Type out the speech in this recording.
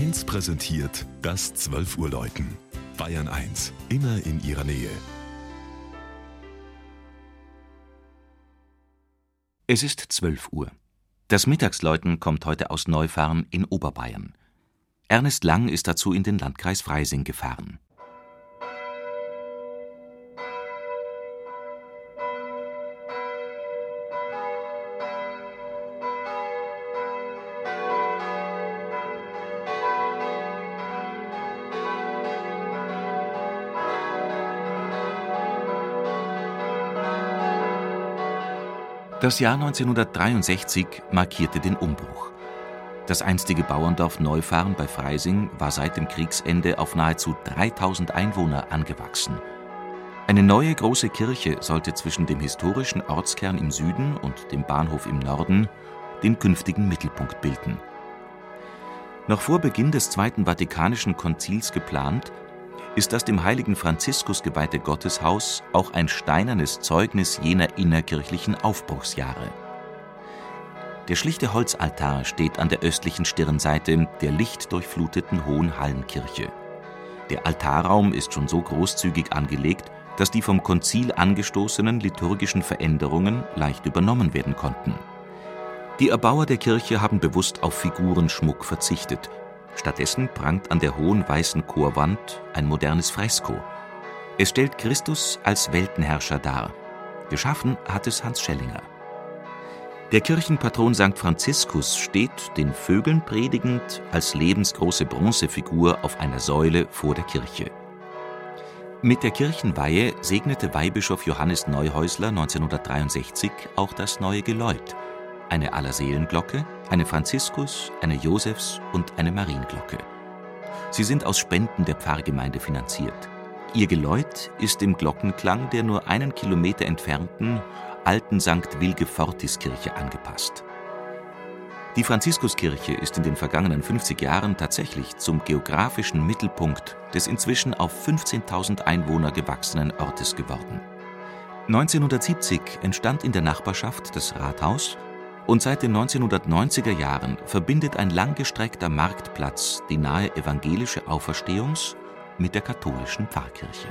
1 präsentiert das 12 Uhr Läuten. Bayern 1, immer in ihrer Nähe. Es ist 12 Uhr. Das Mittagsläuten kommt heute aus Neufahren in Oberbayern. Ernest Lang ist dazu in den Landkreis Freising gefahren. Das Jahr 1963 markierte den Umbruch. Das einstige Bauerndorf Neufahren bei Freising war seit dem Kriegsende auf nahezu 3000 Einwohner angewachsen. Eine neue große Kirche sollte zwischen dem historischen Ortskern im Süden und dem Bahnhof im Norden den künftigen Mittelpunkt bilden. Noch vor Beginn des Zweiten Vatikanischen Konzils geplant, ist das dem heiligen Franziskus geweihte Gotteshaus auch ein steinernes Zeugnis jener innerkirchlichen Aufbruchsjahre. Der schlichte Holzaltar steht an der östlichen Stirnseite der lichtdurchfluteten Hohen Hallenkirche. Der Altarraum ist schon so großzügig angelegt, dass die vom Konzil angestoßenen liturgischen Veränderungen leicht übernommen werden konnten. Die Erbauer der Kirche haben bewusst auf Figurenschmuck verzichtet Stattdessen prangt an der hohen weißen Chorwand ein modernes Fresko. Es stellt Christus als Weltenherrscher dar. Geschaffen hat es Hans Schellinger. Der Kirchenpatron St. Franziskus steht, den Vögeln predigend, als lebensgroße Bronzefigur auf einer Säule vor der Kirche. Mit der Kirchenweihe segnete Weihbischof Johannes Neuhäusler 1963 auch das neue Geläut – eine Allerseelenglocke, eine Franziskus-, eine Josefs- und eine Marienglocke. Sie sind aus Spenden der Pfarrgemeinde finanziert. Ihr Geläut ist im Glockenklang der nur einen Kilometer entfernten alten St. Wilgefortis-Kirche angepasst. Die Franziskuskirche ist in den vergangenen 50 Jahren tatsächlich zum geografischen Mittelpunkt des inzwischen auf 15.000 Einwohner gewachsenen Ortes geworden. 1970 entstand in der Nachbarschaft das Rathaus und seit den 1990er Jahren verbindet ein langgestreckter Marktplatz die nahe evangelische Auferstehungs- mit der katholischen Pfarrkirche